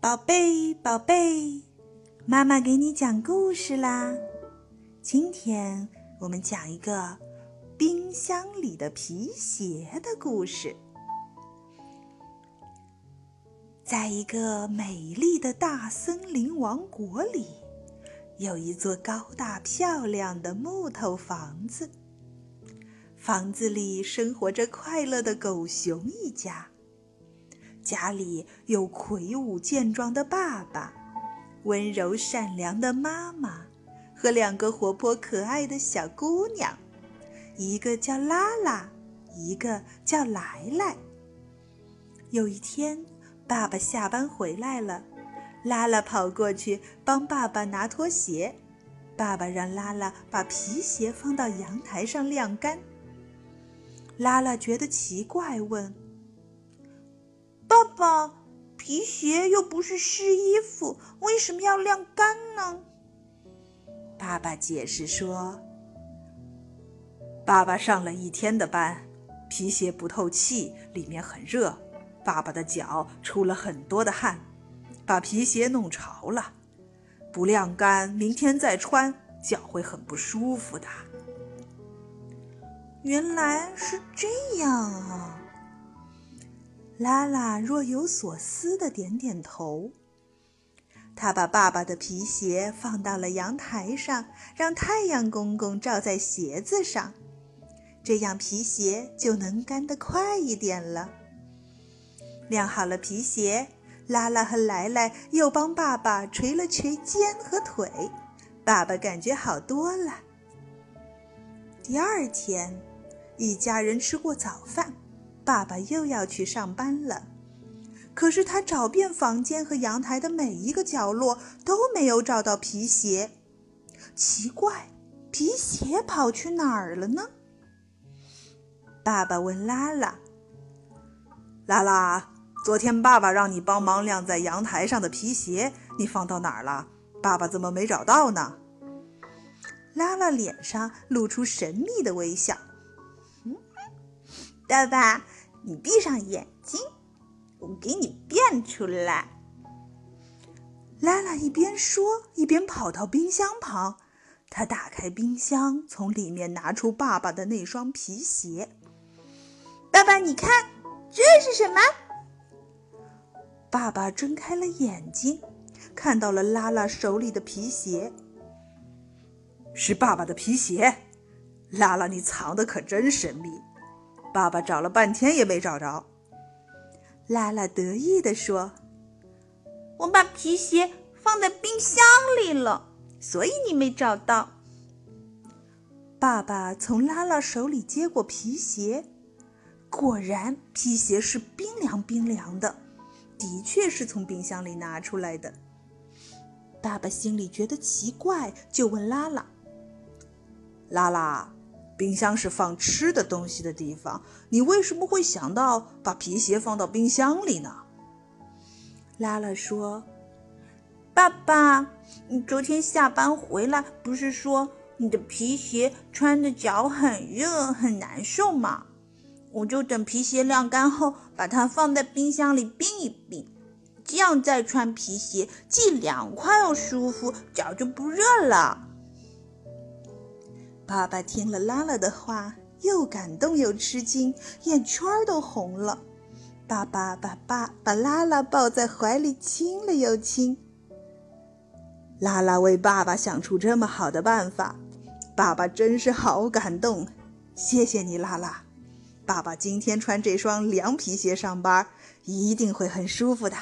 宝贝，宝贝，妈妈给你讲故事啦。今天我们讲一个冰箱里的皮鞋的故事。在一个美丽的大森林王国里，有一座高大漂亮的木头房子。房子里生活着快乐的狗熊一家。家里有魁梧健壮的爸爸，温柔善良的妈妈，和两个活泼可爱的小姑娘，一个叫拉拉，一个叫来来。有一天，爸爸下班回来了，拉拉跑过去帮爸爸拿拖鞋，爸爸让拉拉把皮鞋放到阳台上晾干。拉拉觉得奇怪，问。爸爸，皮鞋又不是湿衣服，为什么要晾干呢？爸爸解释说：“爸爸上了一天的班，皮鞋不透气，里面很热，爸爸的脚出了很多的汗，把皮鞋弄潮了。不晾干，明天再穿，脚会很不舒服的。”原来是这样啊。拉拉若有所思的点点头。他把爸爸的皮鞋放到了阳台上，让太阳公公照在鞋子上，这样皮鞋就能干得快一点了。晾好了皮鞋，拉拉和来来又帮爸爸捶了捶肩和腿，爸爸感觉好多了。第二天，一家人吃过早饭。爸爸又要去上班了，可是他找遍房间和阳台的每一个角落都没有找到皮鞋。奇怪，皮鞋跑去哪儿了呢？爸爸问拉拉：“拉拉，昨天爸爸让你帮忙晾在阳台上的皮鞋，你放到哪儿了？爸爸怎么没找到呢？”拉拉脸上露出神秘的微笑：“嗯，爸爸。”你闭上眼睛，我给你变出来。拉拉一边说，一边跑到冰箱旁。他打开冰箱，从里面拿出爸爸的那双皮鞋。爸爸，你看，这是什么？爸爸睁开了眼睛，看到了拉拉手里的皮鞋。是爸爸的皮鞋，拉拉，你藏的可真神秘。爸爸找了半天也没找着。拉拉得意地说：“我把皮鞋放在冰箱里了，所以你没找到。”爸爸从拉拉手里接过皮鞋，果然皮鞋是冰凉冰凉的，的确是从冰箱里拿出来的。爸爸心里觉得奇怪，就问拉拉：“拉拉。”冰箱是放吃的东西的地方，你为什么会想到把皮鞋放到冰箱里呢？拉拉说：“爸爸，你昨天下班回来不是说你的皮鞋穿的脚很热很难受吗？我就等皮鞋晾干后，把它放在冰箱里冰一冰，这样再穿皮鞋，既凉快又舒服，脚就不热了。”爸爸听了拉拉的话，又感动又吃惊，眼圈都红了。爸爸把爸把拉拉抱在怀里亲了又亲。拉拉为爸爸想出这么好的办法，爸爸真是好感动。谢谢你，拉拉。爸爸今天穿这双凉皮鞋上班，一定会很舒服的。